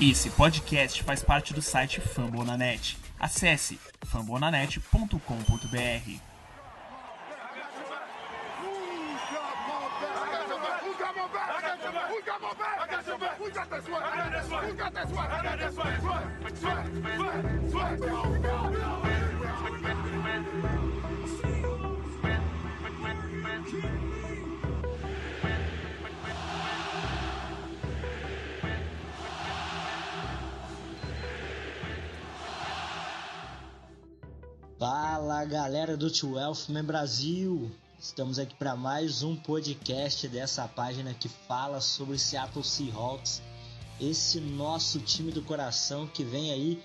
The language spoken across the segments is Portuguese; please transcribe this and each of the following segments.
Esse podcast faz parte do site Fambonanet. Acesse fambonanet.com.br. Fala galera do 12 Man Brasil! Estamos aqui para mais um podcast dessa página que fala sobre Seattle Seahawks, esse nosso time do coração que vem aí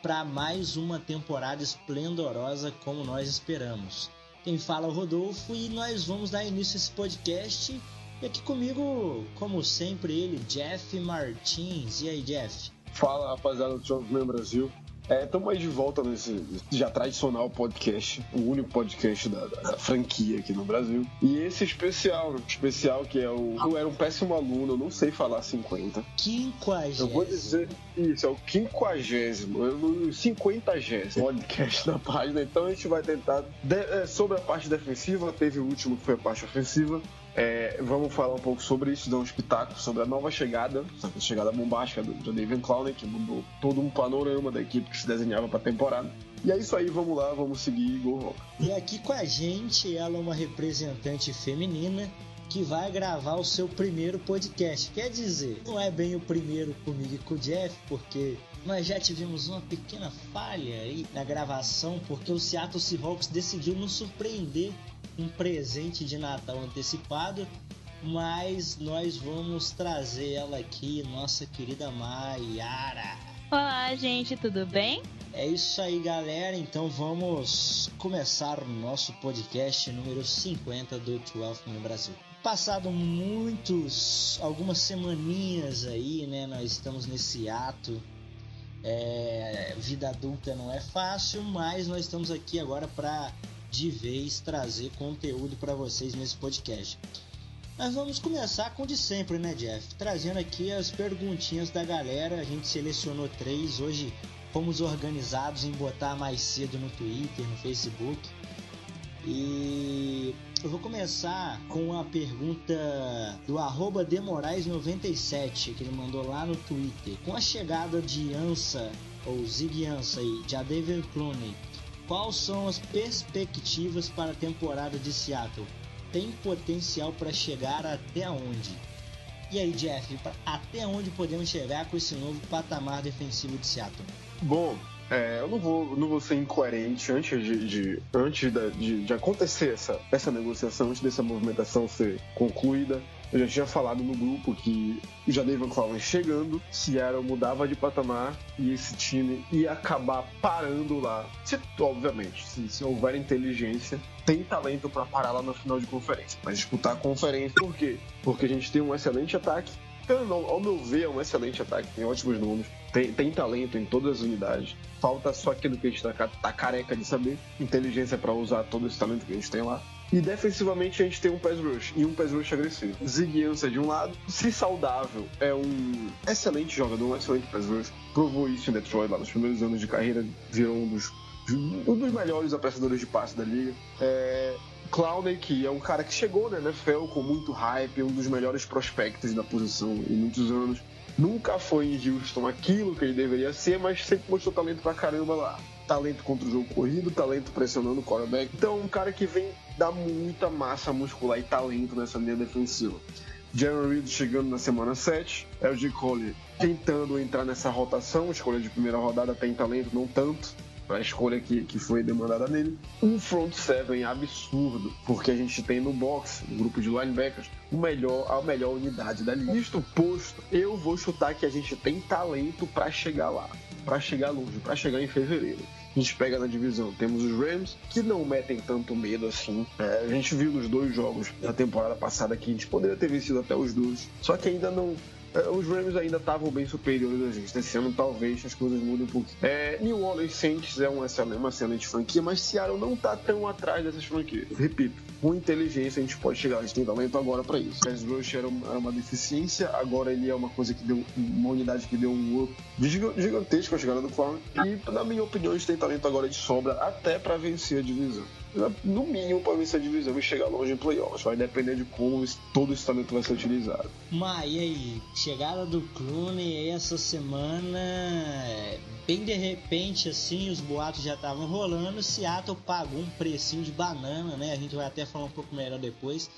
para mais uma temporada esplendorosa como nós esperamos. Quem fala é o Rodolfo e nós vamos dar início a esse podcast. E aqui comigo, como sempre, ele, Jeff Martins. E aí, Jeff? Fala rapaziada do 12 Man Brasil. Estamos é, aí de volta nesse já tradicional podcast, o único podcast da, da, da, franquia aqui no Brasil. E esse especial, especial que é o. Eu era um péssimo aluno, eu não sei falar 50. Quinquagésimo. Eu vou dizer isso, é o quinquagésimo, o cinquentagésimo podcast da página. Então a gente vai tentar. De, é, sobre a parte defensiva, teve o último que foi a parte ofensiva. É, vamos falar um pouco sobre isso, dar um espetáculo sobre a nova chegada, a chegada bombástica do, do David Clowney, que mudou todo um panorama da equipe que se desenhava para a temporada. E é isso aí, vamos lá, vamos seguir Gol Rock. E aqui com a gente, ela é uma representante feminina que vai gravar o seu primeiro podcast. Quer dizer, não é bem o primeiro comigo e com o Jeff, porque nós já tivemos uma pequena falha aí na gravação, porque o Seattle Seahawks decidiu nos surpreender um presente de Natal antecipado, mas nós vamos trazer ela aqui, nossa querida Maiara. Olá, gente, tudo bem? É isso aí, galera. Então vamos começar o nosso podcast número 50 do 12 no Brasil. Passado muitos, algumas semaninhas aí, né? Nós estamos nesse ato. É, vida adulta não é fácil, mas nós estamos aqui agora para de vez trazer conteúdo para vocês nesse podcast. Mas vamos começar com o de sempre, né, Jeff? Trazendo aqui as perguntinhas da galera. A gente selecionou três. Hoje fomos organizados em botar mais cedo no Twitter, no Facebook. E eu vou começar com a pergunta do arroba Demorais97, que ele mandou lá no Twitter. Com a chegada de Ansa, ou Zig Ansa e de David Clooney Quais são as perspectivas para a temporada de Seattle? Tem potencial para chegar até onde? E aí, Jeff, até onde podemos chegar com esse novo patamar defensivo de Seattle? Bom, é, eu não vou, não vou ser incoerente antes de, de antes de, de, acontecer essa, essa negociação, antes dessa movimentação ser concluída. Eu já tinha falado no grupo que o Jadavion Clowney chegando, Seattle mudava de patamar e esse time ia acabar parando lá. Se, obviamente, se, se houver inteligência, tem talento para parar lá na final de conferência. Mas disputar a conferência, por quê? Porque a gente tem um excelente ataque. Ao meu ver, é um excelente ataque, tem ótimos números, tem, tem talento em todas as unidades. Falta só aquilo que a gente tá, tá careca de saber: inteligência para usar todo esse talento que a gente tem lá. E defensivamente a gente tem um pass rush e um pass rush agressivo. Zig Ansah de um lado, se saudável, é um excelente jogador, um excelente pass rush. Provou isso em Detroit lá nos primeiros anos de carreira, virou um dos, um dos melhores apressadores de passe da liga. É, Clowney, que é um cara que chegou na NFL com muito hype, um dos melhores prospectos da posição em muitos anos. Nunca foi em Houston aquilo que ele deveria ser, mas sempre mostrou talento pra caramba lá talento contra o jogo corrido, talento pressionando o quarterback. Então, um cara que vem dar muita massa muscular e talento nessa linha defensiva. Jeremy Reed chegando na semana 7, LG Cole tentando entrar nessa rotação, escolha de primeira rodada tem talento, não tanto, a escolha que, que foi demandada nele. Um front seven absurdo, porque a gente tem no box, no grupo de linebackers, o melhor, a melhor unidade da liga. Isto posto, eu vou chutar que a gente tem talento para chegar lá, para chegar longe, para chegar em fevereiro. A gente pega na divisão, temos os Rams, que não metem tanto medo assim. É, a gente viu nos dois jogos da temporada passada que a gente poderia ter vencido até os dois, só que ainda não os Rams ainda estavam bem superiores a gente. Esse ano talvez as coisas mudem um pouco. É, New Orleans Saints é uma excelente, uma excelente franquia, mas Seattle não tá tão atrás dessas franquias. Repito, com inteligência a gente pode chegar. A gente tem talento agora para isso. Pass Rush era uma, era uma, deficiência, agora ele é uma coisa que deu uma unidade que deu um up gigantesco a chegada do Clown. E, na minha opinião, a gente tem talento agora de sobra até para vencer a divisão no mínimo para vencer a divisão e chegar longe em playoffs. Vai depender de como todo esse talento vai ser utilizado. Mas e aí? Chegada do Clooney essa semana, bem de repente assim, os boatos já estavam rolando. Seattle pagou um precinho de banana, né? A gente vai até falar um pouco melhor depois.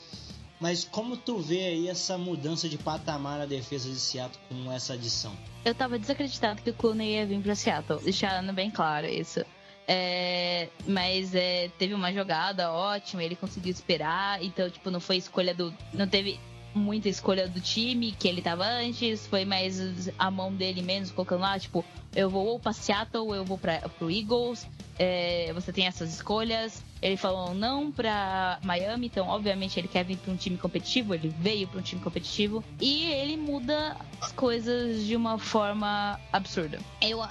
Mas como tu vê aí essa mudança de patamar na defesa de Seattle com essa adição? Eu tava desacreditado que o Clooney ia vir pra Seattle, deixando bem claro isso. É, mas é, teve uma jogada ótima, ele conseguiu esperar, então, tipo, não foi escolha do. Não teve muita escolha do time que ele tava antes, foi mais a mão dele menos, colocando lá, tipo, eu vou ou pra Seattle ou eu vou pra, pro Eagles, é, você tem essas escolhas. Ele falou não pra Miami, então obviamente ele quer vir pra um time competitivo, ele veio pra um time competitivo e ele muda as coisas de uma forma absurda. Eu,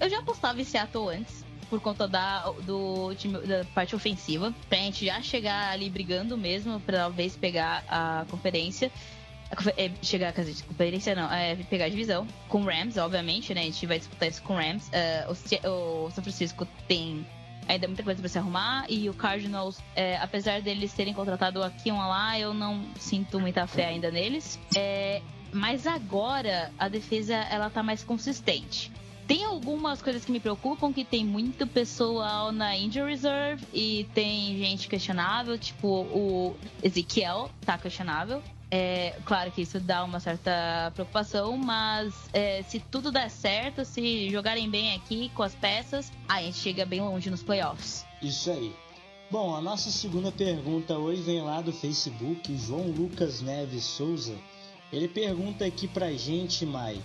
eu já apostava em Seattle antes, por conta da, do time, da parte ofensiva, pra gente já chegar ali brigando mesmo, pra talvez pegar a conferência. É, chegar a conferência não, é pegar a divisão com o Rams, obviamente, né? A gente vai disputar isso com o Rams. Uh, o, o São Francisco tem ainda muita coisa para se arrumar. E o Cardinals, é, apesar deles terem contratado aqui um lá, eu não sinto muita fé ainda neles. É, mas agora a defesa ela tá mais consistente. Tem algumas coisas que me preocupam, que tem muito pessoal na injury reserve e tem gente questionável, tipo o Ezequiel tá questionável. É, claro que isso dá uma certa preocupação, mas é, se tudo der certo, se jogarem bem aqui com as peças, a gente chega bem longe nos playoffs. Isso aí. Bom, a nossa segunda pergunta hoje vem lá do Facebook, João Lucas Neves Souza. Ele pergunta aqui pra gente, Mai,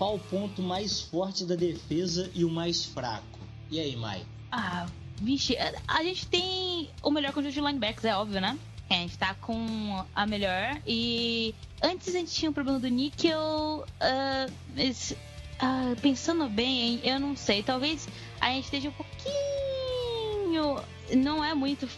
qual o ponto mais forte da defesa e o mais fraco? E aí, Mai? Ah, vixe, a gente tem o melhor conjunto de linebackers, é óbvio, né? A gente tá com a melhor. E antes a gente tinha o um problema do níquel. Uh, mas, uh, pensando bem, eu não sei. Talvez a gente esteja um pouquinho. Não é muito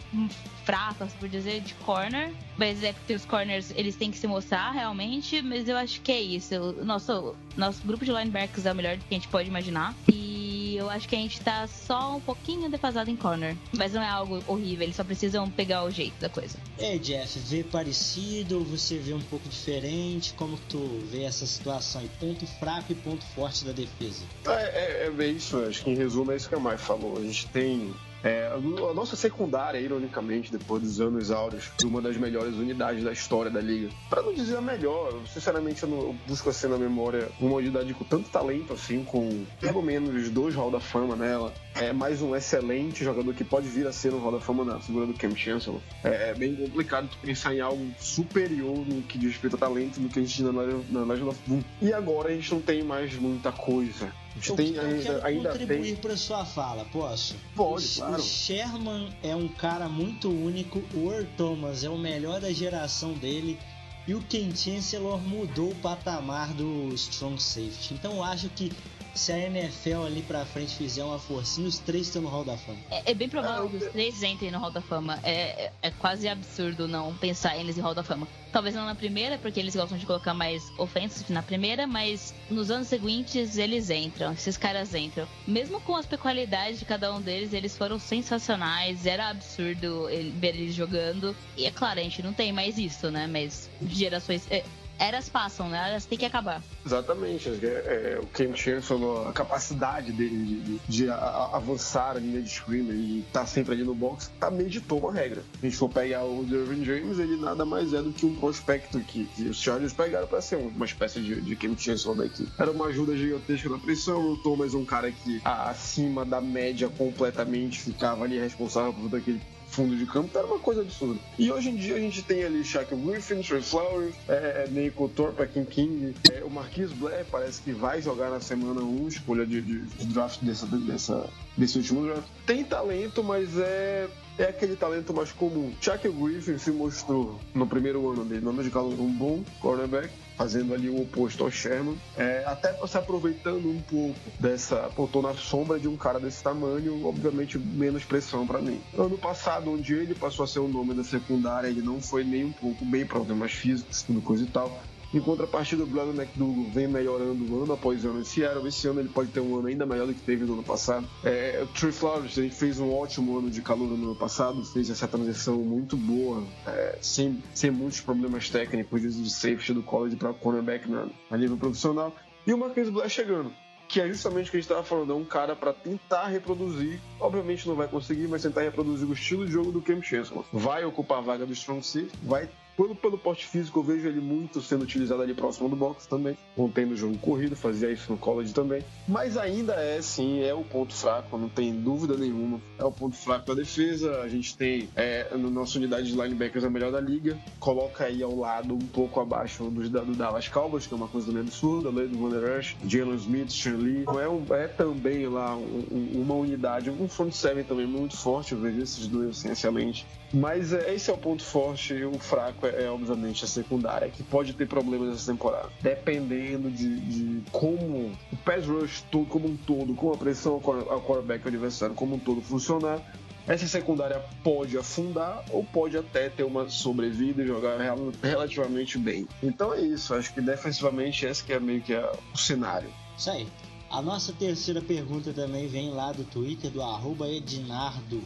fraca, por dizer, de corner. Mas é porque os corners eles têm que se mostrar realmente. Mas eu acho que é isso. O nosso, nosso grupo de linebackers é o melhor que a gente pode imaginar. E eu acho que a gente tá só um pouquinho defasado em corner. Mas não é algo horrível, eles só precisam pegar o jeito da coisa. É, Jeff, vê parecido ou você vê um pouco diferente? Como tu vê essa situação e ponto fraco e ponto forte da defesa? É, é, é bem isso, acho que em resumo é isso que a Mai falou. A gente tem é, a nossa secundária, ironicamente, depois dos anos áureos, uma das melhores unidades da história da liga. Para não dizer a melhor, sinceramente eu, não, eu busco assim na memória uma unidade com tanto talento assim, com pelo menos dois Hall da Fama nela. É mais um excelente jogador que pode vir a ser um Hall da Fama na figura do Cam Chancellor. É, é bem complicado pensar em algo superior no que diz respeito a talento do que a gente tinha na, Legend of Boom. E agora a gente não tem mais muita coisa. Eu, tem, eu ainda, quero ainda contribuir para sua fala, posso? Pode, o, claro. O Sherman é um cara muito único, o Earl Thomas é o melhor da geração dele e o Ken Chancellor mudou o patamar do Strong Safety. Então eu acho que se a NFL ali pra frente fizer uma forcinha, os três estão no Hall da Fama. É, é bem provável que os três entrem no Hall da Fama. É, é, é, quase absurdo não pensar eles em Hall da Fama. Talvez não na primeira, porque eles gostam de colocar mais ofensas na primeira, mas nos anos seguintes eles entram, esses caras entram. Mesmo com as peculiaridades de cada um deles, eles foram sensacionais, era absurdo ver eles jogando. E é claro, a gente não tem mais isso, né? Mas gerações. É, eras passam, né? Elas têm que acabar. Exatamente. É, é, o Ken falou a capacidade dele de, de, de a, a avançar a linha de screamer e estar tá sempre ali no box, também ditou uma regra. Se a gente for pegar o Derwin James, ele nada mais é do que um prospecto que, que os Chargers pegaram para ser uma espécie de, de Ken Chancellor da equipe. Era uma ajuda gigantesca na pressão, o Thomas um cara que acima da média completamente ficava ali responsável por aquele fundo de campo, era uma coisa absurda. E hoje em dia a gente tem ali Shaq Griffin, Trey Flowers, é, é Nico Kim King, é, o Marquis Blair parece que vai jogar na semana 1, escolha de, de, de draft dessa, dessa, desse último draft. Tem talento, mas é é aquele talento mais comum. Chuck Griffin se mostrou no primeiro ano dele, no ano de calor, um bom cornerback. Fazendo ali o oposto ao Sherman, é, até se aproveitando um pouco dessa, tô na sombra de um cara desse tamanho, obviamente menos pressão para mim. Ano passado, onde ele passou a ser o nome da secundária, ele não foi nem um pouco bem problemas físicos, tudo coisa e tal. Em contrapartida, o Brandon McDougall vem melhorando ano após ano em Seattle. Esse ano ele pode ter um ano ainda melhor do que teve no ano passado. É, o Trey Flowers ele fez um ótimo ano de calor no ano passado, fez essa transição muito boa, é, sem, sem muitos problemas técnicos de safety do college para cornerback na, a nível profissional. E o Marquês Blair chegando que é justamente o que a gente estava falando, é um cara para tentar reproduzir, obviamente não vai conseguir, mas tentar reproduzir o estilo de jogo do Cam Chancellor. Vai ocupar a vaga do strong safety, vai pelo, pelo porte físico, eu vejo ele muito sendo utilizado ali próximo do box também, contendo o jogo corrido, fazia isso no college também. Mas ainda é, sim, é o ponto fraco, não tem dúvida nenhuma. É o ponto fraco da defesa. A gente tem é, na nossa unidade de linebackers a melhor da liga. Coloca aí ao lado, um pouco abaixo do, do Dallas Cowboys, que é uma coisa meio absurda, além do Van Der Esch, Jalen Smith, Sean Lee. É, um, é também lá um, uma unidade, um front seven também muito forte. Eu vejo esses dois assim, excelente. Mas é, esse é o ponto forte e o fraco é, obviamente a secundária, que pode ter problemas nessa temporada. Dependendo de, de como o pass rush todo, como um todo, com a pressão ao quarterback adversário como um todo funcionar, essa secundária pode afundar ou pode até ter uma sobrevida e jogar relativamente bem. Então é isso, acho que defensivamente esse que é meio que é o cenário. Isso aí. A nossa terceira pergunta também vem lá do Twitter do arroba Ednardo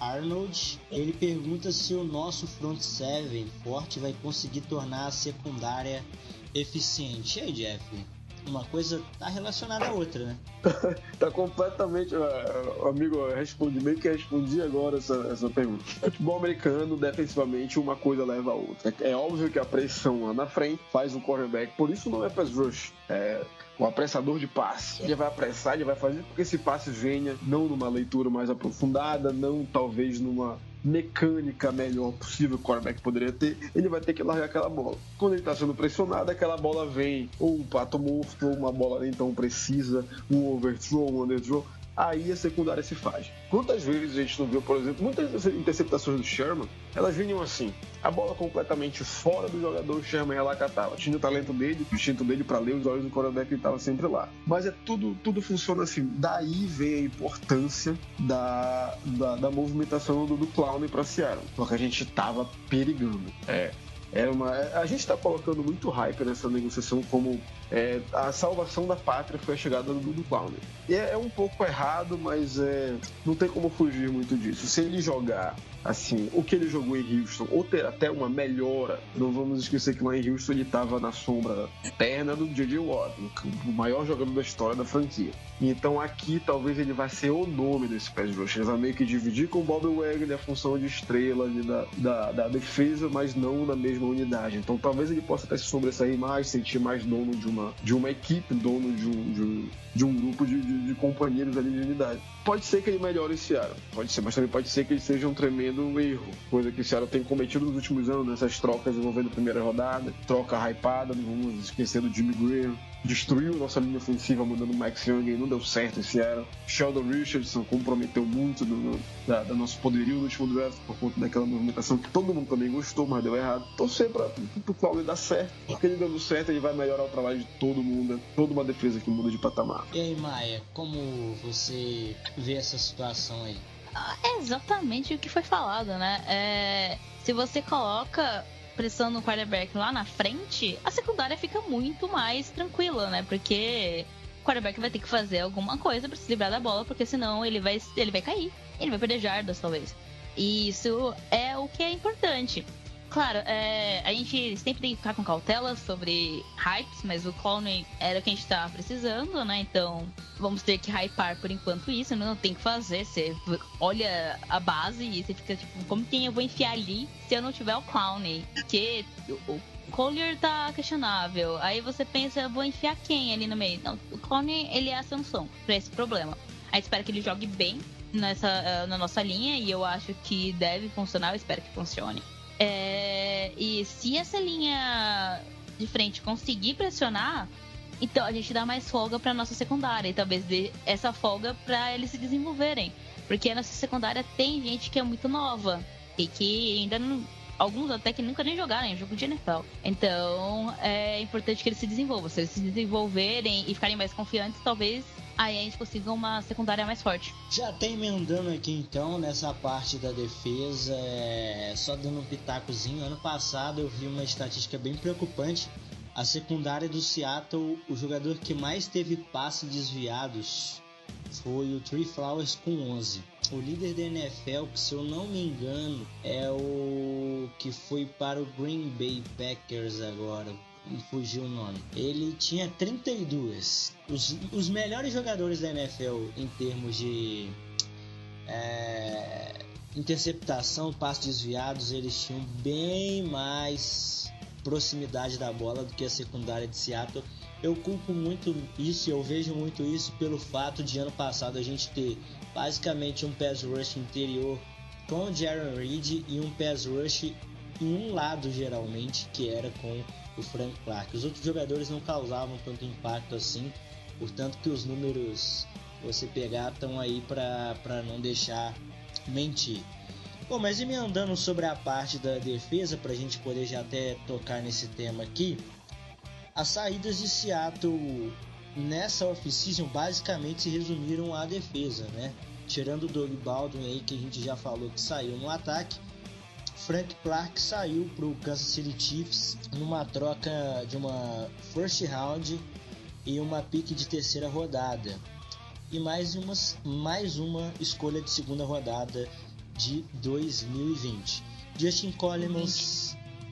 Arnold, ele pergunta se o nosso front seven forte vai conseguir tornar a secundária eficiente. E aí, Jeff? Uma coisa tá relacionada à outra, né? tá completamente. Amigo, eu respondi, meio que respondi agora essa, essa pergunta. Futebol americano, defensivamente, uma coisa leva a outra. É óbvio que a pressão lá na frente faz o cornerback, por isso não é pass rush. É, o apressador de passe. Ele vai apressar, ele vai fazer porque esse passe venha não numa leitura mais aprofundada, não talvez numa mecânica melhor possível que o quarterback poderia ter, ele vai ter que largar aquela bola. Quando ele está sendo pressionado, aquela bola vem ou um pato morto, ou uma bola nem tão precisa, um overthrow, um underthrow aí a secundária se faz. Quantas vezes a gente não viu, por exemplo, muitas interceptações do Sherman, elas vinham assim, a bola completamente fora do jogador, o Sherman ia lá catava. Tinha o talento dele, o instinto dele para ler os olhos do quarterback, ele estava sempre lá. Mas é tudo, tudo funciona assim. Daí vem a importância da, da, da movimentação do, do Clown para Seattle, porque a gente estava perigando. É, era uma, a gente está colocando muito hype nessa negociação como é, a salvação da pátria foi a chegada do, do Clowner. E é, é, um pouco errado, mas é, não tem como fugir muito disso. Se ele jogar assim, o que ele jogou em Houston, ou ter até uma melhora, não vamos esquecer que lá em Houston ele estava na sombra eterna do J.J. Watt, o maior jogador da história da franquia. Então aqui talvez ele vai ser o nome desse pass rush. Ele vai meio que dividir com o Bob Wagner a função de estrela da, da, da, defesa, mas não na mesma unidade. Então talvez ele possa até se sobressair mais, sentir mais dono de de uma equipe, dono de um, de um, de um grupo de, de, de companheiros ali de unidade. Pode ser que ele melhore esse Seattle, pode ser, mas também pode ser que ele seja um tremendo erro, coisa que o Seattle tem cometido nos últimos anos, nessas trocas envolvendo a primeira rodada, troca hypada, não vamos esquecer do Jimmy Graham, destruiu nossa linha ofensiva mandando o Max Young e não deu certo esse ano. Sheldon Richardson comprometeu muito do, do, da, da, nosso poderio no último draft por conta daquela movimentação que todo mundo também gostou, mas deu errado. Torcer para o Claudio dar certo, porque ele dando certo ele vai melhorar o trabalho de todo mundo, toda uma defesa que muda de patamar. E aí, Maia, como você vê essa situação aí? É exatamente o que foi falado, né? É, se você coloca pressão no quarterback lá na frente, a secundária fica muito mais tranquila, né? Porque o quarterback vai ter que fazer alguma coisa para se livrar da bola, porque senão ele vai, ele vai cair. Ele vai perder jardas, talvez. E isso é o que é importante. Claro, é, a gente sempre tem que ficar com cautela sobre hypes, mas o Clone era o que a gente estava precisando, né? Então vamos ter que hypar por enquanto isso, não tem que fazer. Você olha a base e você fica tipo, como quem eu vou enfiar ali se eu não tiver o Clone? Porque o Collier tá questionável. Aí você pensa, eu vou enfiar quem ali no meio? Não, o Clone ele é a solução para esse problema. Aí espero que ele jogue bem nessa, uh, na nossa linha e eu acho que deve funcionar, eu espero que funcione. É, e se essa linha de frente conseguir pressionar, então a gente dá mais folga para nossa secundária e talvez dê essa folga para eles se desenvolverem, porque a nossa secundária tem gente que é muito nova e que ainda não alguns até que nunca nem jogaram em jogo de NFL. Então é importante que eles se desenvolvam. Se eles se desenvolverem e ficarem mais confiantes, talvez aí gente consiga uma secundária mais forte. Já tem emendando aqui então nessa parte da defesa, é... só dando um pitacozinho. Ano passado eu vi uma estatística bem preocupante. A secundária do Seattle, o jogador que mais teve passes desviados foi o Tree Flowers com 11. O líder da NFL, que se eu não me engano, é o que foi para o Green Bay Packers agora. Me fugiu o nome. Ele tinha 32. Os, os melhores jogadores da NFL em termos de é, interceptação, passos desviados, eles tinham bem mais proximidade da bola do que a secundária de Seattle eu culpo muito isso, eu vejo muito isso pelo fato de ano passado a gente ter basicamente um pass rush interior com o Jaron Reed e um pass rush em um lado geralmente, que era com o Frank Clark. Os outros jogadores não causavam tanto impacto assim, portanto que os números você pegar estão aí para não deixar mentir. Bom, mas e me andando sobre a parte da defesa, para a gente poder já até tocar nesse tema aqui, as saídas de Seattle nessa off-season basicamente se resumiram à defesa, né? Tirando o Doug Baldwin aí que a gente já falou que saiu no ataque, Frank Clark saiu para o Kansas City Chiefs numa troca de uma first round e uma pique de terceira rodada e mais uma, mais uma escolha de segunda rodada de 2020. Justin Coleman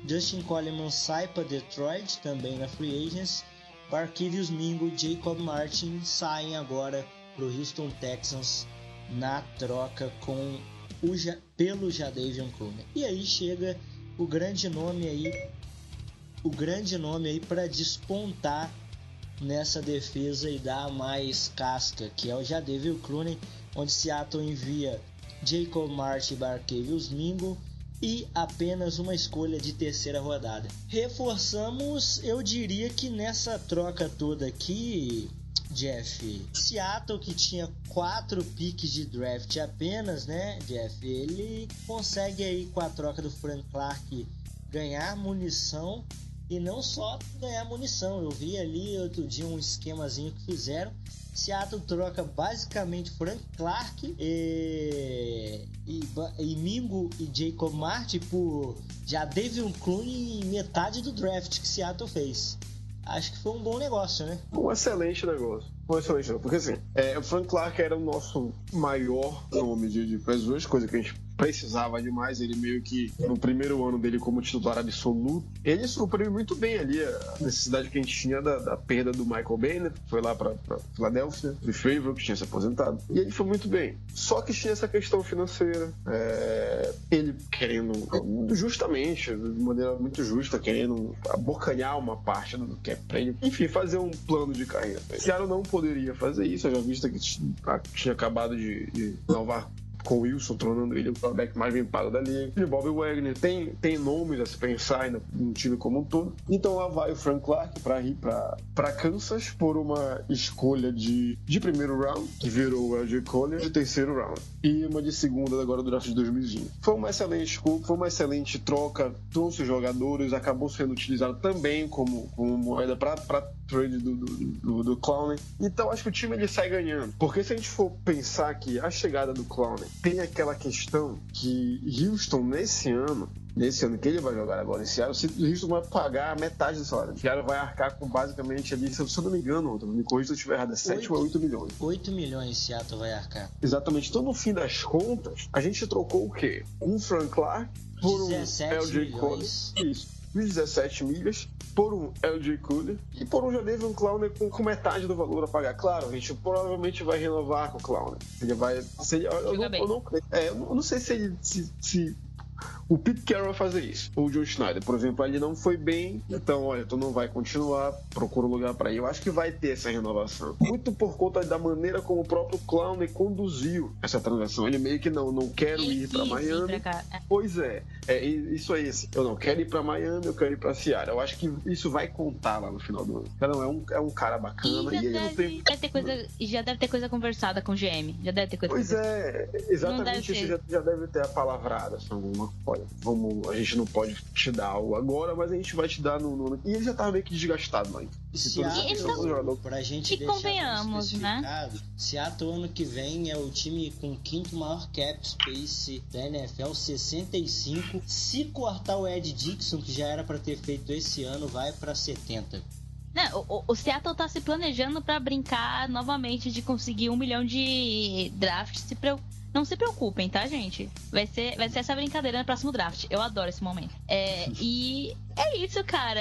Justin Coleman sai para Detroit, também na Free Agents. Barkevius Mingo e Jacob Martin saem agora para o Houston Texans na troca com ja pelo Jadavion Clowney. E aí chega o grande nome aí, o grande nome aí para despontar nessa defesa e dar mais casca, que é o Jadavion Clowney, onde Seattle envia Jacob Martin e Barkevius Mingo e apenas uma escolha de terceira rodada. Reforçamos, eu diria que nessa troca toda aqui, Jeff, Seattle que tinha quatro piques de draft apenas, né, Jeff? Ele consegue aí com a troca do Frank Clark ganhar munição e não só ganhar munição. Eu vi ali outro dia um esquemazinho que fizeram Seattle troca basicamente Frank Clark e, e, e Mingo e Jacob Martin por já David Clooney em metade do draft que Seattle fez. Acho que foi um bom negócio, né? Um excelente negócio. Um excelente. Porque assim, é, o Frank Clark era o nosso maior nome de, de coisa que a gente precisava demais. Ele meio que, no primeiro ano dele como titular absoluto, ele supriu muito bem ali a necessidade que a gente tinha da, da perda do Michael Bennett, foi lá para Filadélfia, de Favre, que tinha se aposentado. E ele foi muito bem. Só que tinha essa questão financeira. É, ele querendo, justamente, de maneira muito justa, querendo abocanhar uma parte do que é prêmio. Enfim, fazer um plano de carreira. Seattle não poderia fazer isso, já vista que tinha acabado de, de salvar com Wilson, tornando ele o quarterback mais bem pago da liga. E o Wagner tem, tem nomes a se pensar no, no time como um todo. Então lá vai o Frank Clark para Kansas por uma escolha de, de primeiro round, que virou o LJ Collier, de terceiro round. E uma de segunda agora do draft de 2020. Foi uma excelente foi uma excelente troca, trouxe jogadores, acabou sendo utilizado também como, como moeda para trade do, do, do, do Clown. Então acho que o time ele sai ganhando. Porque se a gente for pensar que a chegada do Clown tem aquela questão que Houston nesse ano nesse ano que ele vai jogar agora esse ano, o Houston vai pagar metade do salário. O Seattle vai arcar com basicamente ali, se eu não me engano, me corrija se eu estiver errado, é 7 ou 8 milhões. 8 milhões Seattle vai arcar. Exatamente. Então, no fim das contas, a gente trocou o quê? Um Frank Clark por um LJ Collins. Isso. 17 milhas por um LG Cooler e por um Jadavion Clowney com, com, metade do valor a pagar. Claro, a gente provavelmente vai renovar com o Clowney. Ele vai. Se ele, eu, eu, não, eu, não, é, eu, não, sei se ele se, se o Pete Carroll vai fazer isso. O Joe Schneider, por exemplo, ele não foi bem, então, olha, tu não vai continuar, procura um lugar para ir. Eu acho que vai ter essa renovação. Muito por conta da maneira como o próprio Clown conduziu essa transação. Ele meio que não, não quero ir para Miami. Pra é. pois é, é isso aí. Assim, eu não quero ir para Miami, eu quero ir para Seattle. Eu acho que isso vai contar lá no final do ano. Não, é um, é um cara bacana. E, e ele deve, não tem... deve ter coisa, já deve ter coisa conversada com o GM. Já deve ter coisa Pois é, exatamente isso já, já, deve ter a palavrada. Assim, alguma coisa olha, vamos, a gente não pode te dar algo agora, mas a gente vai te dar no. no... E ele já tava meio que desgastado lá. Seattle, Então, jogador... pra gente e convenhamos, né? Seattle ano que vem é o time com o quinto maior cap space da NFL, 65. Se cortar o Ed Dixon, que já era pra ter feito esse ano, vai pra 70. Não, o, o Seattle tá se planejando pra brincar novamente de conseguir um milhão de drafts. Se preo- Não se preocupem, tá, gente? Vai ser, vai ser essa brincadeira no próximo draft. Eu adoro esse momento. É, e é isso, cara.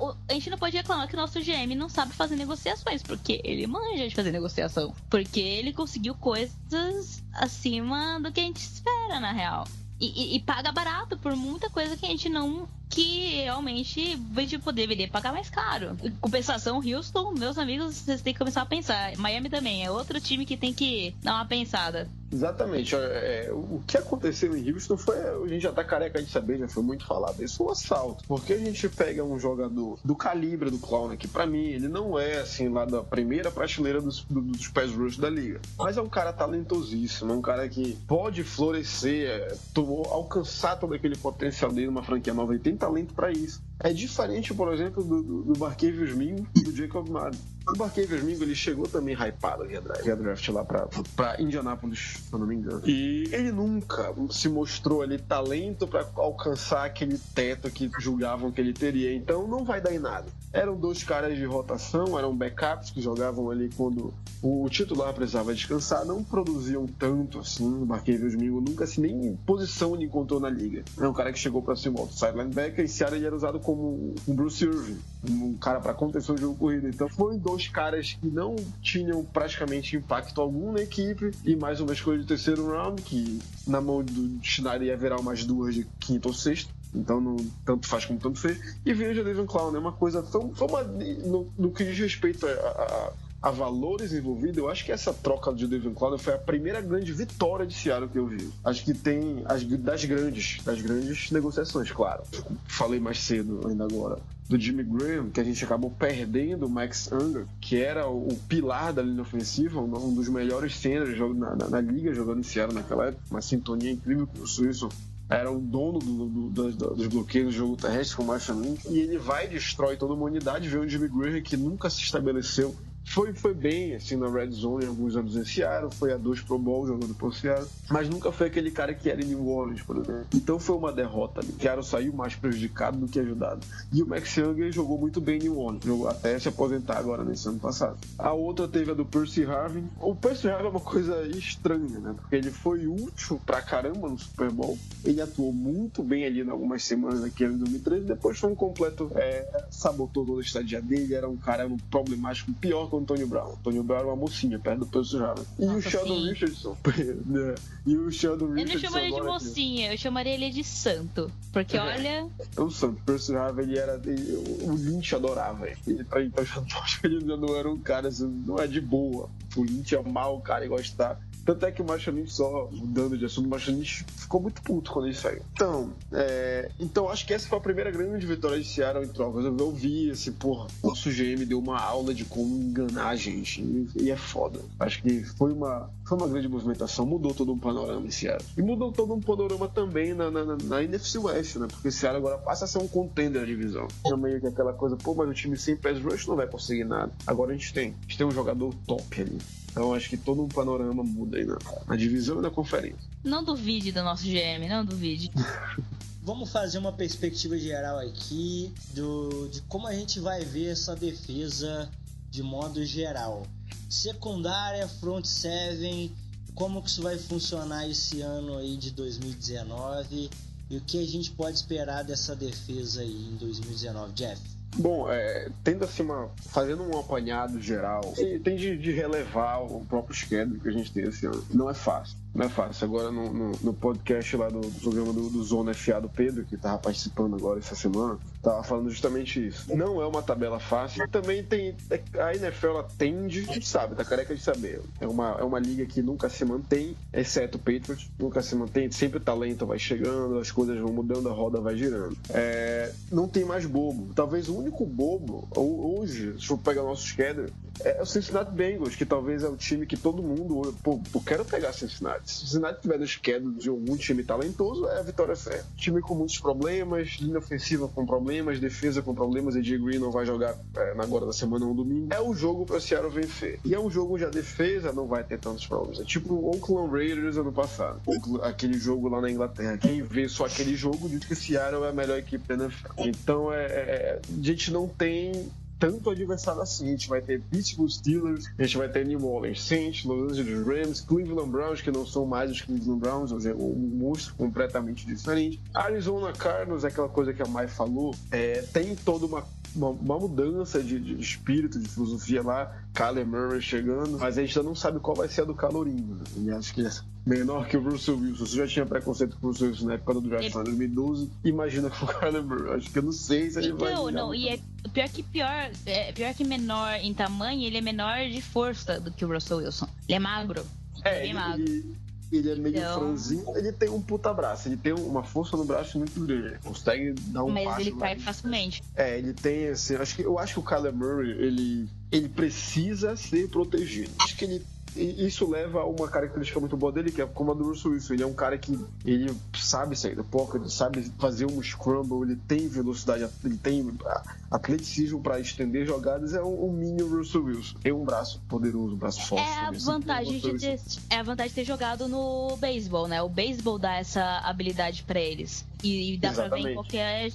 O- A gente não pode reclamar que o nosso GM não sabe fazer negociações, porque ele manja de fazer negociação. Porque ele conseguiu coisas acima do que a gente espera, na real. E, e- e paga barato por muita coisa que a gente não. Que realmente gente poderia pagar mais caro. Em compensação, Houston, meus amigos, vocês têm que começar a pensar. Miami também é outro time que tem que dar uma pensada. Exatamente. é, o que aconteceu em Houston foi. A gente já tá careca de saber, já foi muito falado. Isso foi um assalto. Porque a gente pega um jogador do calibre do Clown, que pra mim ele não é assim lá da primeira prateleira dos, do- dos pés rush da liga. Mas é um cara talentosíssimo, é um cara que pode florescer, é, alcançar todo aquele potencial dele numa franquia nova. Ele tem talento pra isso. É diferente, por exemplo, do, do, do Barkevius Mingo e do Jacob Madden. O Barkevius Mingo ele chegou também hypado via draft, via draft lá pra, pra Indianápolis, se eu não me engano. E ele nunca se mostrou ali talento pra alcançar aquele teto que julgavam que ele teria. Então não vai dar em nada. Eram dois caras de rotação, eram backups que jogavam ali quando o titular precisava descansar, não produziam tanto assim. O Barkevius Mingo nunca se nem em posição ele encontrou na liga. É um cara que chegou pra ser um outside linebacker e Seattle ele era usado como um Bruce Irving, um cara pra contenção de jogo corrido. Então foram dois caras que não tinham praticamente impacto algum na equipe e mais uma escolha de terceiro round que na mão do Schneider virar umas duas de quinto ou sexto. Então não tanto faz como tanto fez. E veio o Jadavion Clown, é uma coisa. Foi uma. No, no que diz respeito a, a- a valores envolvidos, eu acho que essa troca de Devin Clown foi a primeira grande vitória de Seattle que eu vi. Acho que tem as, das grandes, das grandes negociações, claro. Falei mais cedo ainda agora do Jimmy Graham, que a gente acabou perdendo o Max Unger, que era o, o pilar da linha ofensiva, um, dos melhores centers na, na- na liga jogando em Seattle naquela época, uma sintonia incrível com o Suíço era o dono do- do- dos, dos bloqueios do jogo terrestre com o Marshall Lynch, e ele vai e destrói toda uma unidade, vê o Jimmy Graham que nunca se estabeleceu foi, foi bem assim na Red Zone alguns anos em Seattle, foi a dois Pro Bowl jogando por Seattle, mas nunca foi aquele cara que era em New Orleans, por exemplo. Então foi uma derrota ali. Seattle saiu mais prejudicado do que ajudado. E o Max Young jogou muito bem em New Orleans, jogou até se aposentar agora nesse ano passado. A outra teve a do Percy Harvin. O Percy Harvin é uma coisa estranha, né? Porque ele foi útil pra caramba no Super Bowl. Ele atuou muito bem ali em algumas semanas de 2013, depois foi um completo é, sabotou toda a estadia dele, era um cara um problemático pior que o Antônio Brown. Antônio Brown era uma mocinha perto do Percy Harvin. E o Sheldon sim. Richardson. E o Sheldon Eu não Richardson. chamaria de mocinha, eu chamaria ele de santo. Porque É. olha. É o santo. Harvin, ele era. ele- o Lynch adorava ele. Então ele já não era um cara, assim, não é de boa. O Lynch é mau cara e gostar. Tanto é que o Lynch, só mudando de assunto, o Lynch ficou muito puto quando ele saiu. Então, é, então acho que essa foi a primeira grande vitória de Seattle em trocas. Eu, eu vi esse, porra, nosso GM deu uma aula de como enganar a gente. E, e é foda. Acho que foi uma, foi uma grande movimentação, mudou todo um panorama em Seattle. E mudou todo um panorama também na, na, na- na NFC West, né? Porque Seattle agora passa a ser um contender da divisão. É meio que aquela coisa, pô, mas o time sem pass rush não vai conseguir nada. Agora a gente tem. A gente tem um jogador top ali. Então acho que todo um panorama muda aí na, na divisão e na conferência. Não duvide do nosso GM, não duvide. Vamos fazer uma perspectiva geral aqui do, de como a gente vai ver essa defesa de modo geral. Secundária, front seven, como que isso vai funcionar esse ano aí de 2019 e o que a gente pode esperar dessa defesa aí em 2019, Jeff? Bom, é, tendo assim uma. fazendo um apanhado geral, tem tem de, de relevar o próprio schedule que a gente tem esse ano. Não é fácil. Não é fácil. Agora no, no, no podcast lá do, do programa do, do Zona FA do Pedro, que tava participando agora essa semana, tava falando justamente isso. Não é uma tabela fácil. Também tem. é- A NFL ela tende, sabe, tá careca de saber. É uma, é uma liga que nunca se mantém, exceto o Patriots, nunca se mantém. Sempre o talento vai chegando, as coisas vão mudando, a roda vai girando. É, não tem mais bobo. Talvez o único bobo, ho- hoje, se eu pegar o nosso schedule, é o Cincinnati Bengals, que talvez é o time que todo mundo. Pô, eu quero pegar Cincinnati. Se Cincinnati tiver nos quedas de algum time talentoso, é a vitória fé. Time com muitos problemas, linha ofensiva com problemas, defesa com problemas. E Green não vai jogar é, agora da semana um domingo. É o jogo para Seattle vencer. E é um jogo onde a defesa não vai ter tantos problemas. É tipo o Oakland Raiders ano passado. Aquele jogo lá na Inglaterra. Quem vê só aquele jogo diz que Seattle é a melhor equipe da NFL. Então é, é, a gente não tem tanto adversário assim. A gente vai ter Pittsburgh Steelers, a gente vai ter New Orleans Saints, Los Angeles Rams, Cleveland Browns, que não são mais os Cleveland Browns, hoje é um monstro completamente diferente. Arizona Cardinals, é aquela coisa que a Mai falou, é, tem toda uma, uma, uma mudança de, de, espírito, de filosofia lá. Kyler Murray chegando, mas a gente ainda não sabe qual vai ser a do Calorinho. Né? E acho que menor que o Russell Wilson. Você já tinha preconceito com o Russell Wilson na época do draft em 2012. Imagina com o Kyler Murray. Acho que eu não sei se ele então, vai. Não, não. E é pior que pior, é, pior que menor em tamanho, ele é menor de força do que o Russell Wilson. Ele é magro. É, ele, é magro. Ele, ele é meio então... franzinho, ele tem um puta braço, ele tem uma força no braço muito grande, consegue dar um Mas ele cai facilmente. É, ele tem assim, acho que eu acho que o Kyler Murray, ele ele precisa ser protegido. Acho que ele e isso leva a uma característica muito boa dele, que é como a do Russell Wilson. Ele é um cara que ele sabe sair do pocket, ele sabe fazer um scramble, ele tem velocidade, ele tem atleticismo para estender jogadas. É um, um mini Russell Wilson. Tem um braço poderoso, um braço forte. É a, vantagem de ter, é a vantagem de ter jogado no beisebol, né? O beisebol dá essa habilidade para eles. E, e dá Exatamente. pra ver em qualquer.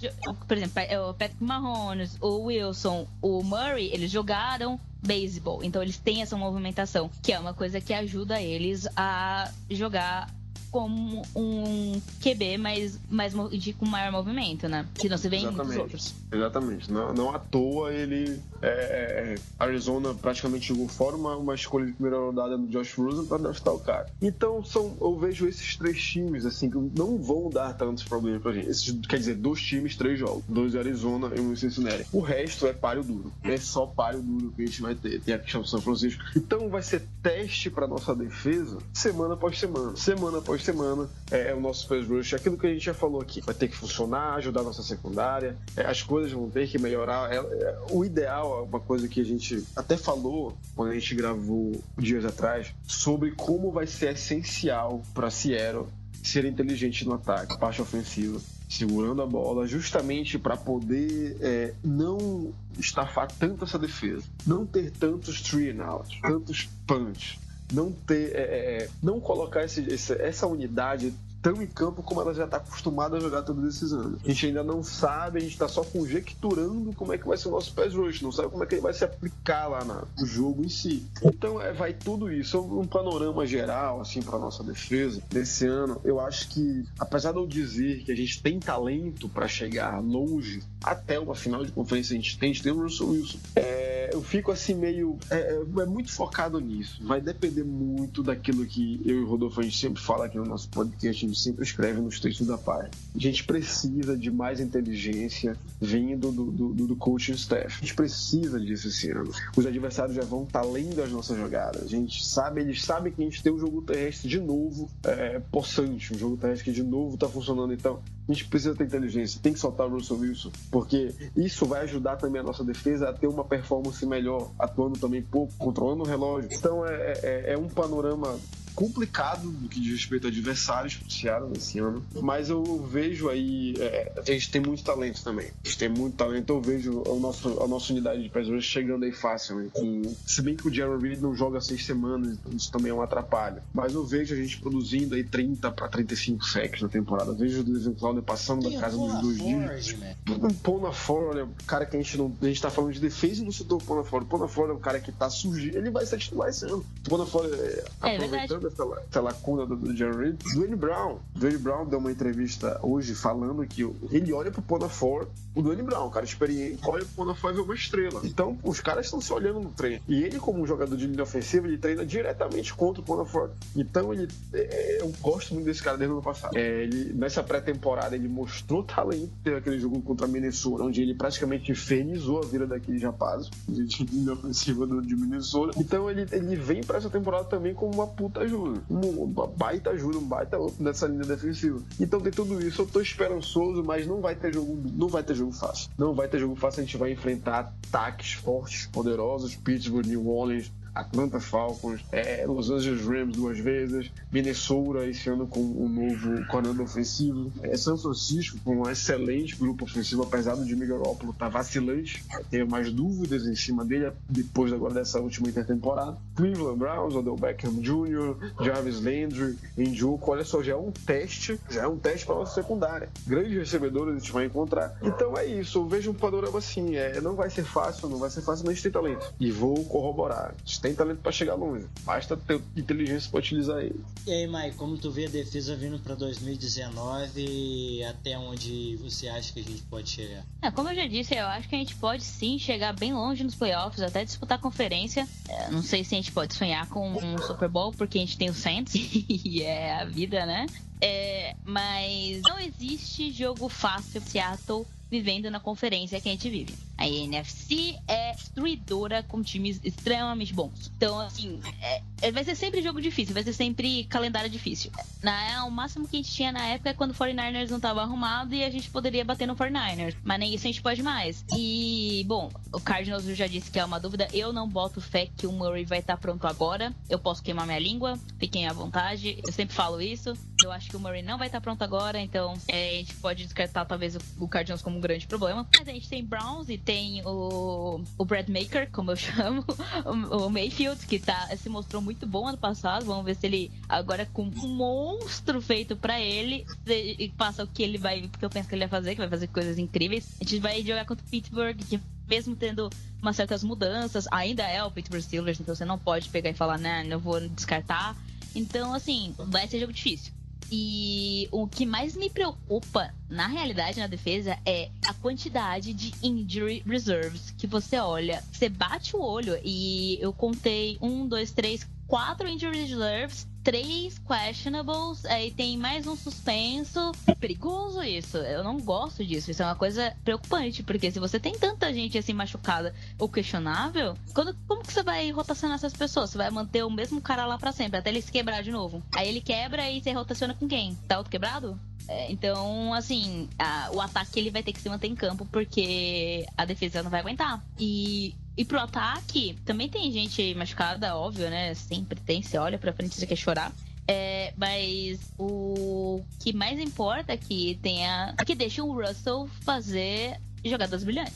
Por exemplo, é o Patrick Mahomes, o Wilson, o Murray, eles jogaram beisebol. Então eles têm essa movimentação, que é uma coisa que ajuda eles a jogar como um QB mais, mais de, com maior movimento, né? Que não se vê em muitos outros. Exatamente. Não, não à toa ele. É, é, Arizona praticamente jogou fora uma, uma escolha de primeira rodada do Josh Rosen para draftar o cara. Então são, eu vejo esses três times assim que não vão dar tantos problemas pra gente. Esses, quer dizer, dois times, três jogos. Dois de Arizona e um de Cincinnati. O resto é páreo duro. É só páreo duro que a gente vai ter. Tem a questão do São Francisco. Então vai ser teste para nossa defesa semana após semana. Semana após semana é, é o nosso pass rush. Aquilo que a gente já falou aqui. Vai ter que funcionar, ajudar a nossa secundária. É, as coisas vão ter que melhorar. É, é, o ideal, uma coisa que a gente até falou quando a gente gravou dias atrás, sobre como vai ser essencial para Seattle ser inteligente no ataque, parte ofensiva, segurando a bola, justamente para poder é, não estafar tanto essa defesa, não ter tantos three and out, tantos punch, não ter, é, é, é não colocar esse, essa unidade tão em campo como ela já está acostumada a jogar todos esses anos. A gente ainda não sabe, a gente está só conjecturando como é que vai ser o nosso pass rush, não sabe como é que ele vai se aplicar lá no jogo em si. Então é, vai tudo isso, um panorama geral assim para nossa defesa desse ano. Eu acho que apesar de eu dizer que a gente tem talento para chegar longe até uma final de conferência, a gente tem, a gente tem o Russell Wilson. É, eu fico assim meio é, é, é muito focado nisso. Vai depender muito daquilo que eu e o Rodolfo a gente sempre fala aqui no nosso podcast gente sempre escreve nos textos da página. A gente precisa de mais inteligência vindo do, do, do coaching staff. A gente precisa disso esse ano. Os adversários já vão estar tá lendo as nossas jogadas. A gente sabe, eles sabem que a gente tem um jogo terrestre de novo é, possante, um jogo terrestre que de novo está funcionando. Então, a gente precisa ter inteligência, tem que soltar o Russell Wilson, porque isso vai ajudar também a nossa defesa a ter uma performance melhor, atuando também pouco, controlando o relógio. Então é, é, é um panorama complicado no que diz respeito a adversários pro Seattle nesse ano. Mas eu vejo aí. É, a gente tem muito talento também. A gente tem muito talento. Eu vejo a, nosso, a nossa unidade de pés chegando aí fácil. Né? E, se bem que o Jaron Reed não joga seis semanas, então isso também é um atrapalho. Mas eu vejo a gente produzindo aí 30 para 35 sacks na temporada. Eu vejo o Devin Clowney passando da casa dos dois dias. Né? Um Pona Ford, olha, cara que a gente não. A gente tá falando de defesa e não citou o Pona Ford. O Pona Ford é um cara que tá surgindo. Ele vai ser titular esse ano. O Pona Ford é, é aproveitando essa, essa lacuna do, do Jerry Reed. Dwayne Brown. Dwayne Brown deu uma entrevista hoje falando que ele olha pro Ponafor, o Dwayne Brown, cara experiente, olha pro Ponafor e vê uma estrela. Então, os caras estão se olhando no treino. E ele, como um jogador de linha ofensiva, ele treina diretamente contra o Ponafor. Então, ele, é, eu gosto muito desse cara desde o ano passado. É, ele, nessa pré-temporada, ele mostrou talento. Teve aquele jogo contra a Minnesota, onde ele praticamente infernizou a vida daquele rapaz de linha ofensiva do, de Minnesota. Então, ele, ele vem para essa temporada também como uma puta ajuda ajuda. Uma baita ajuda, um baita outro nessa linha defensiva. Então tem tudo isso. Eu tô esperançoso, mas não vai ter jogo, não vai ter jogo fácil. Não vai ter jogo fácil. A gente vai enfrentar ataques fortes, poderosos, Pittsburgh, New Orleans, Atlanta Falcons, é, Los Angeles Rams duas vezes, Minnesota esse ano com um novo coordenador ofensivo, é, São Francisco com um excelente grupo ofensivo, apesar do Jimmy Garoppolo estar tá vacilante, ter mais dúvidas em cima dele depois agora dessa última intertemporada. Cleveland Browns, Odell Beckham Jr., Jarvis Landry, Njoku, olha só, já é um teste, já é um teste para nossa secundária. Grandes recebedores a gente vai encontrar. Então é isso, eu vejo um panorama assim, é, não vai ser fácil, não vai ser fácil, mas a gente tem talento. E vou corroborar. A gente tem talento para chegar longe. Basta ter inteligência para utilizar ele. E aí, Mike, como tu vê a defesa vindo para 2019 até onde você acha que a gente pode chegar? É, como eu já disse, eu acho que a gente pode sim chegar bem longe nos playoffs, até disputar a conferência. É, não sei se a gente pode sonhar com um Super Bowl, porque a gente tem o Saints e é a vida, né? É, mas não existe jogo fácil Seattle vivendo na conferência que a gente vive. A NFC é destruidora com times extremamente bons. Então, assim, é, é, vai ser sempre jogo difícil, vai ser sempre calendário difícil. Na, o máximo que a gente tinha na época é quando o 49ers não estava arrumado e a gente poderia bater no 49ers. Mas nem isso a gente pode mais. E, bom, o Cardinals já disse que é uma dúvida. Eu não boto fé que o Murray vai estar pronto agora. Eu posso queimar minha língua, fiquem à vontade. Eu sempre falo isso. Eu acho que o Murray não vai estar pronto agora, então é, a gente pode descartar talvez o, Cardinals como um grande problema. Mas a gente tem Browns e tem o, o Brad Maker, como eu chamo, o, o, Mayfield, que tá, se mostrou muito bom ano passado. Vamos ver se ele, agora com um monstro feito para ele, e passa o que ele vai, o que eu penso que ele vai fazer, que vai fazer coisas incríveis. A gente vai jogar contra o Pittsburgh, que mesmo tendo umas certas mudanças, ainda é o Pittsburgh Steelers, então você não pode pegar e falar, né, não vou descartar. Então, assim, vai ser jogo difícil. E o que mais me preocupa, na realidade, na defesa, é a quantidade de injury reserves que você olha. Você bate o olho e eu contei um, dois, três, quatro injury reserves três questionables, aí tem mais um suspenso. É perigoso isso. Eu não gosto disso. Isso é uma coisa preocupante, porque se você tem tanta gente assim machucada ou questionável, quando, como que você vai rotacionar essas pessoas? Você vai manter o mesmo cara lá para sempre, até ele se quebrar de novo. Aí ele quebra e você rotaciona com quem? Tá outro quebrado? É, então, assim, a, o ataque ele vai ter que se manter em campo porque a defesa não vai aguentar. E e pro ataque, também tem gente machucada, óbvio, né? Sempre tem, você olha pra frente e você quer chorar. É, mas o que mais importa é que tenha. que deixe o Russell fazer jogadas brilhantes.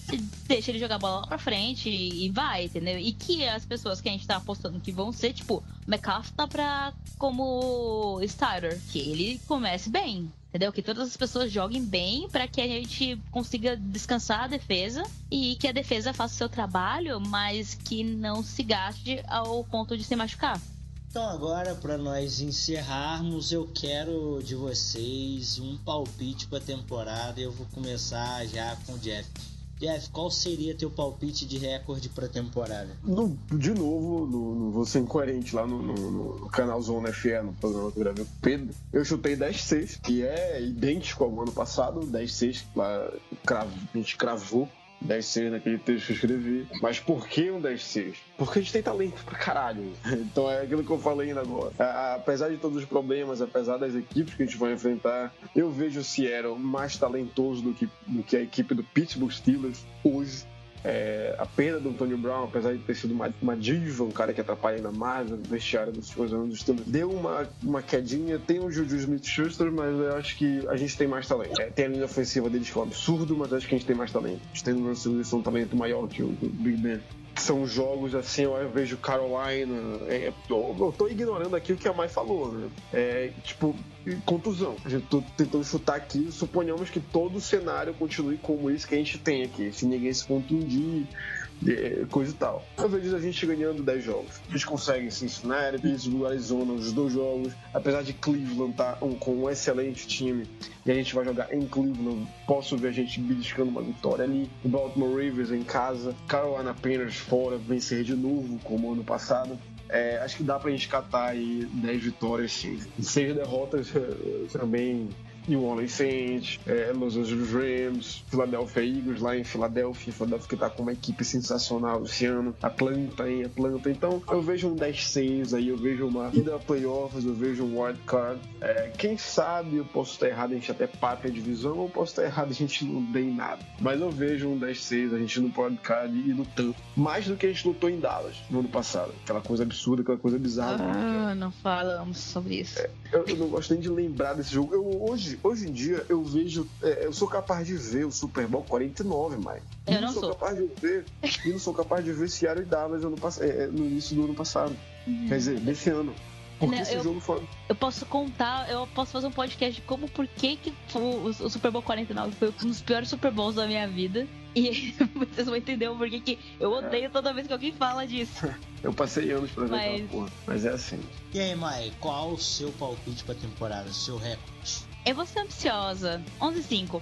Deixa ele jogar a bola lá pra frente e, vai, entendeu? E que as pessoas que a gente tá apostando que vão ser, tipo, McCaffrey tá pra como starter, que ele comece bem, entendeu? Que todas as pessoas joguem bem para que a gente consiga descansar a defesa e que a defesa faça o seu trabalho, mas que não se gaste ao ponto de se machucar. Então agora para nós encerrarmos, eu quero de vocês um palpite para a temporada. Eu vou começar já com o Jeff. Jeff, qual seria teu palpite de recorde para a temporada? de novo, no, no, vou ser incoerente lá no, no, no canal Zona FE, no programa que eu gravei com o Pedro. Eu chutei 10-6, que é idêntico ao ano passado, 10-6, a gente cravou 10-6 naquele texto que eu escrevi. Mas por que um 10-6? Porque a gente tem talento pra caralho. Então é aquilo que eu falei ainda agora. Apesar de todos os problemas, apesar das equipes que a gente vai enfrentar, eu vejo o Seattle mais talentoso do que, do que a equipe do Pittsburgh Steelers hoje. É, a perda do Antonio Brown, apesar de ter sido uma, uma diva, um cara que atrapalha ainda mais no vestiário dos do Steelers, deu uma, uma quedinha. Tem o Juju Smith-Schuster, mas eu acho que a gente tem mais talento. É, tem a linha ofensiva deles que é um absurdo, mas acho que a gente tem mais talento. A gente tem no Russell Wilson um talento maior que o, o Big Ben são jogos assim, eu vejo Carolina. É, eu, eu tô ignorando aqui o que a Mai falou, né? É, tipo, contusão. A gente tô tentando chutar aqui, suponhamos que todo o cenário continue como isso que a gente tem aqui. Se ninguém se contundir, coisa e tal. Eu vejo a gente ganhando 10 jogos. Eles conseguem Cincinnati, Pittsburgh, Arizona, os dois jogos. Apesar de Cleveland estar tá um, com um excelente time e a gente vai jogar em Cleveland, posso ver a gente beliscando uma vitória ali. Baltimore Ravens em casa, Carolina Panthers fora, vencer de novo, como ano passado. É, acho que dá pra gente catar aí 10 vitórias, sim. Seis derrotas também New Orleans Saints, é, Los Angeles Rams, Philadelphia Eagles lá em Filadélfia, Philadelphia que tá com uma equipe sensacional esse ano, Atlanta em Atlanta. Então eu vejo um 10-6 aí, eu vejo uma ida a playoffs, eu vejo um wild card. É, quem sabe eu posso estar errado, a gente até pape a divisão, ou posso estar errado, a gente não tem nada. Mas eu vejo um 10-6, a gente no wild card e lutando. Mais do que a gente lutou em Dallas no ano passado. Aquela coisa absurda, aquela coisa bizarra. Ah, não falamos sobre isso. É, eu, eu, não gosto nem de lembrar desse jogo. Eu, hoje, hoje em dia, eu vejo. É, eu sou capaz de ver o Super Bowl 49, mas. Eu não, não sou, sou. capaz de ver. e não sou capaz de ver Seattle e Dallas no, é, no início do ano passado. Uhum. Quer dizer, desse ano. Porque não, esse eu, jogo foi. Eu posso contar, eu posso fazer um podcast de como, por que, que o, o Super Bowl 49 foi um dos piores Super Bowls da minha vida. E vocês vão entender o porquê que eu odeio toda vez que alguém fala disso. Eu passei anos pra ver mas... aquela porra, mas é assim. E aí, Mai, qual o seu palpite pra temporada, seu recorde? Eu vou ser ambiciosa. 11-5.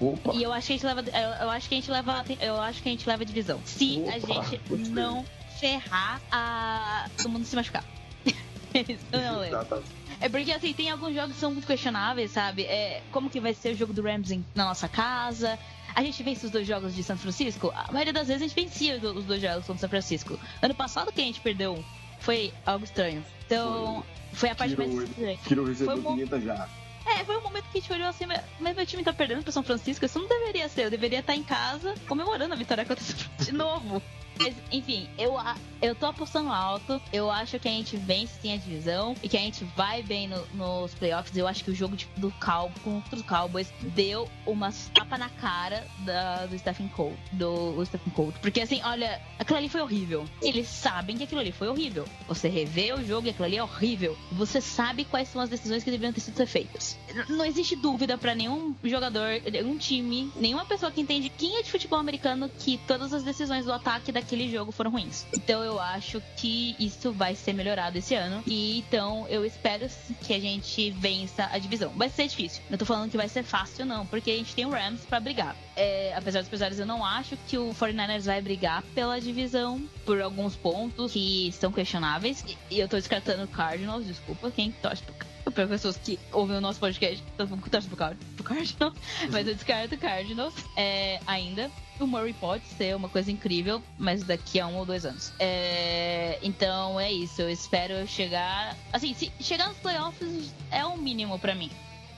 Opa. E eu acho que a gente leva. Eu, acho que a gente leva. Eu acho que a gente leva a divisão. Se Opa, a gente não ferrar a. todo mundo se machucar. Isso eu não lembro. É porque assim, tem alguns jogos que são muito questionáveis, sabe? É, como que vai ser o jogo do Rams na nossa casa? A gente vence os dois jogos de São Francisco? A maioria das vezes a gente vencia os dois jogos contra São Francisco. Ano passado que a gente perdeu foi algo estranho. Então, foi, foi a parte mais estranha. Recebeu um... já. É, foi um momento que a gente olhou assim, mas meu time tá perdendo pro São Francisco, isso não deveria ser. Eu deveria estar em casa comemorando a vitória contra o São Francisco de novo. Mas, enfim, eu, eu tô apostando alto. Eu acho que a gente vence sim a divisão e que a gente vai bem no, nos playoffs. Eu acho que o jogo do Cal contra os Cowboys deu uma tapa na cara da, do Stephen Cole. Do Stephen Cole. Porque assim, olha, aquilo ali foi horrível. Eles sabem que aquilo ali foi horrível. Você revê o jogo e aquilo ali é horrível. Você sabe quais são as decisões que deveriam ter sido feitas. Não existe dúvida para nenhum jogador, nenhum time, nenhuma pessoa que entende quem é de futebol americano que todas as decisões do ataque da daquele jogo foram ruins. Então eu acho que isso vai ser melhorado esse ano. E então eu espero que a gente vença a divisão. Vai ser difícil. Não tô falando que vai ser fácil, não, porque a gente tem o Rams para brigar. É, apesar dos pesares, eu não acho que o 49ers vai brigar pela divisão por alguns pontos que são questionáveis. E, e eu tô descartando o Cardinals, desculpa, quem torce pro para pessoas que ouvem o nosso podcast, todo mundo torce Cardinals, mas eu descarto o Cardinals é, ainda o Murray pode ser uma coisa incrível, mas daqui a um ou dois anos. É, então é isso. Eu espero chegar. Assim, se chegar nos playoffs é o mínimo para mim.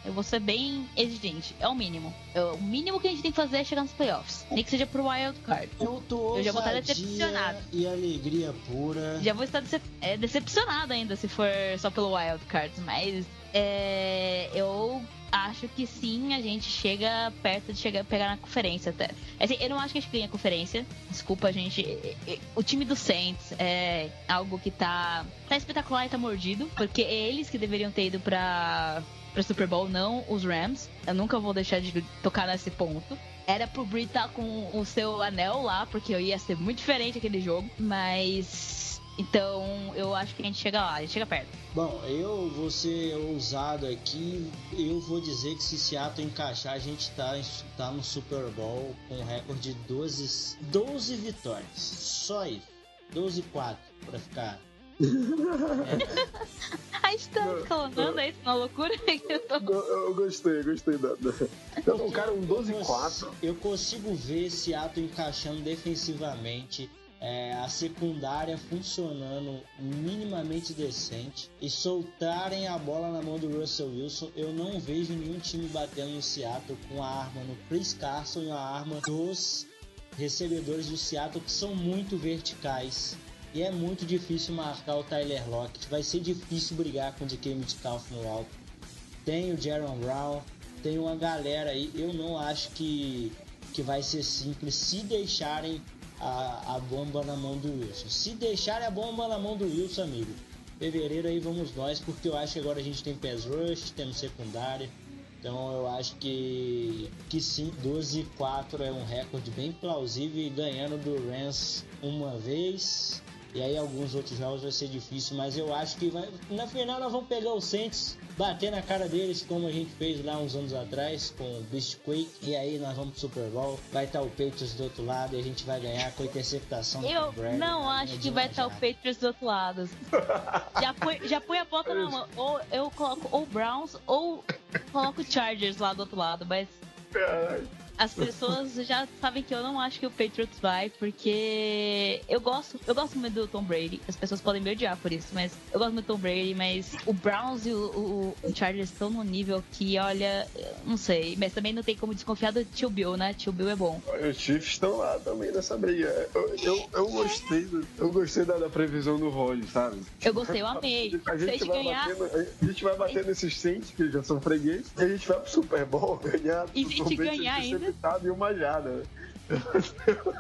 Eu vou ser bem exigente. É o mínimo. o mínimo que a gente tem que fazer é chegar nos playoffs. Nem que seja pro wild card. Eu tô Eu já vou estar decepcionado. E alegria pura. Já vou estar decep é, decepcionado ainda se for só pelo wild card. Mas é, eu acho que sim, a gente chega perto de chegar pegar na conferência até. Assim, eu não acho que a gente ganha a conferência. Desculpa, a gente. O time do Saints é algo que tá, tá espetacular e tá mordido. Porque é eles que deveriam ter ido pra, pra Super Bowl, não os Rams. Eu nunca vou deixar de tocar nesse ponto. Era pro Brie estar tá com o seu anel lá, porque ia ser muito diferente aquele jogo. Mas então eu acho que a gente chega lá, a gente chega perto. Bom, eu vou ser ousado aqui. Eu vou dizer que se Seattle encaixar, a gente tá, tá no Super Bowl com um recorde de 12, 12 vitórias. Só isso. 12 4 para ficar. É. A gente tá escalonando é isso na loucura eu, tô... eu gostei, gostei da. Então, cara, um 12 4. Eu consigo ver Seattle encaixando defensivamente é, a secundária funcionando minimamente decente e soltarem a bola na mão do Russell Wilson, eu não vejo nenhum time batendo no Seattle com a arma no Chris Carson e a arma dos recebedores do Seattle que são muito verticais. E é muito difícil marcar o Tyler Lockett. Vai ser difícil brigar com o DK Metcalf no alto. Tem o Jaron Brown, tem uma galera aí. Eu não acho que, que vai ser simples se deixarem a, a bomba na mão do Wilson. Se deixarem a bomba na mão do Wilson, amigo, fevereiro aí vamos nós, porque eu acho que agora a gente tem pass rush, temos secundária. Então eu acho que, que sim, 12-4 é um recorde bem plausível e ganhando do Rams uma vez E aí alguns outros jogos vai ser difícil, mas eu acho que vai. Na final nós vamos pegar o Saints, bater na cara deles, como a gente fez lá uns anos atrás com o Beast Quake. E aí nós vamos pro Super Bowl. Vai estar o Patriots do outro lado e a gente vai ganhar com a interceptação Eu do Brady. não acho que vai estar o Patriots do outro lado. Já põe, já põe a bota na mão. Ou eu coloco ou Browns ou coloco o Chargers lá do outro lado, mas Caralho. As pessoas já sabem que eu não acho que o Patriots vai, porque eu gosto, eu gosto muito do Tom Brady. As pessoas podem me odiar por isso, mas eu gosto muito do Tom Brady, mas o Browns e o, o, o Chargers estão no nível que, olha, não sei, mas também não tem como desconfiar do Tio Bill, né? Tio Bill é bom. Os Chiefs estão lá também nessa briga. Eu, eu, eu gostei, do- eu gostei da, da previsão do Roger, sabe? Eu gostei, eu amei. A gente, vai ganhar, batendo, a gente vai bater nesses Saints, que já são freguês, e a gente vai pro Super Bowl ganhar. E se a gente ganhar ainda? Interceptado E uma jada.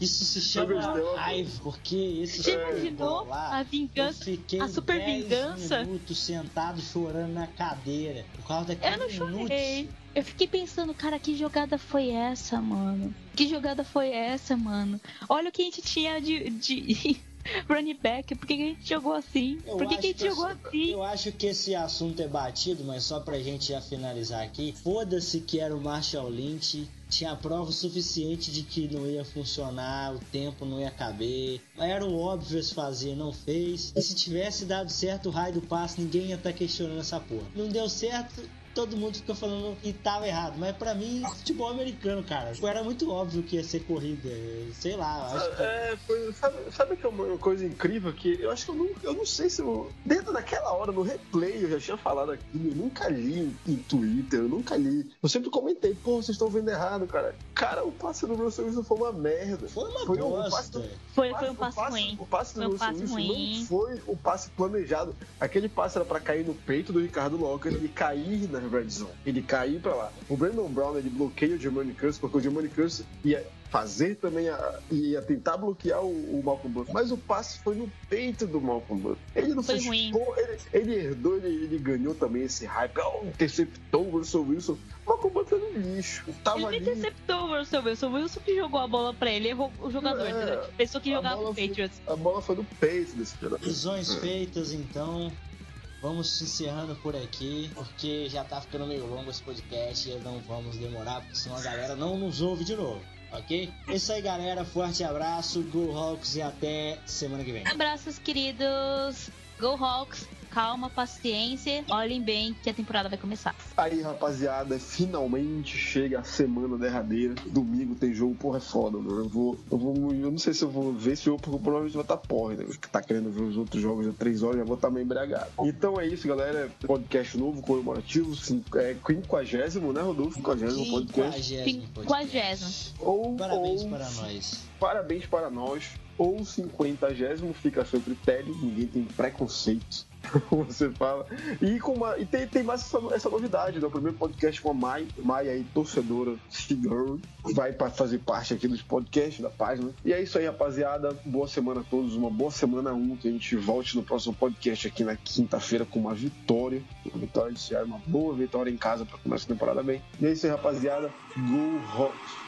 Isso se Eu chama eu- raiva, porque esse Você imaginou lá, a eu vingança? a super 10 vingança? minutos sentado chorando na cadeira por causa Eu daquele não minutos. chorei. Eu fiquei pensando, cara, que jogada foi essa, mano? Que jogada foi essa, mano? Olha o que a gente tinha de, de running back. Por que, que a gente jogou assim? Eu Por que, acho que a gente que jogou esse- assim? Eu acho que esse assunto é batido, mas só pra gente já finalizar aqui. Foda-se que era o Marshall Lynch. Tinha prova suficiente de que não ia funcionar, o tempo não ia caber. Era o óbvio se fazer, não fez. E se tivesse dado certo o raio do passe, ninguém ia estar questionando essa porra. Não deu certo, todo mundo fica falando que tava errado. Mas pra mim, futebol americano, cara, era muito óbvio que ia ser corrida. Sei lá, acho que. É, foi, sabe, sabe que é uma coisa incrível que eu acho que eu não, eu não sei se eu. Dentro daquela hora, no replay, eu já tinha falado aquilo, eu nunca li em Twitter, eu nunca li. Eu sempre comentei, pô, vocês estão vendo errado, cara. Cara, o passe do Russell Wilson foi uma merda. Foi uma Foi um passe bosta. do- Foi, O foi um o passe ruim. O passe do Foi um Russell passe Wilson ruim. não foi o passe planejado. Aquele passe era pra cair no peito do Ricardo Locker e cair na red zone. Ele cair pra lá. O Brandon Brown, ele bloqueia o Jermaine Curse, porque o Jermaine Curse ia fazer também, a, ia tentar bloquear o, o Malcolm Butler. Mas o passe foi no peito do Malcolm Butler. Ele não Foi fez ele, ele herdou, ele, ele ganhou também esse hype. Oh, interceptou o Russell Wilson. O Malcolm Butler no lixo. Tava Ele ali. interceptou o Russell Wilson. O Wilson que jogou a bola pra ele, errou o jogador. É? Pensou que jogava bola pro foi- Patriots. A bola foi no peito desse jogador. Visões feitas, então. Vamos encerrando por aqui, porque já tá ficando meio longo esse podcast e não vamos demorar, porque senão a galera não nos ouve de novo, ok? É isso aí, galera. Forte abraço, Go Hawks e até semana que vem. Abraços, queridos. Go Hawks. Calma, paciência. Olhem bem que a temporada vai começar. Aí, rapaziada, finalmente chega a semana derradeira. Domingo tem jogo, porra, é foda, mano. Eu vou. Eu vou. Eu não sei se eu vou ver esse jogo, porque provavelmente vai estar porra, né? Que tá querendo ver os outros jogos de três horas, já vou estar meio embriagado. Então é isso, galera. Podcast novo, comemorativo, cinco- é 50, né, Rodolfo? 50 podcast. Quinquagésimo Quinquagésimo. Ou, Parabéns ou- para nós. Parabéns para nós. Ou 50 fica a seu critério, ninguém tem preconceito. Você fala. E, com uma, e tem, tem mais essa, essa novidade, né? O primeiro podcast com a Mai, Mai aí, torcedora, Girl, vai para fazer parte aqui dos podcasts da página. E é isso aí, rapaziada. Boa semana a todos, uma boa semana 1, que a gente volte no próximo podcast aqui na quinta-feira com uma vitória. Uma vitória de Ceará, uma boa vitória em casa para começar a temporada bem. E é isso aí, rapaziada. Go Hawks!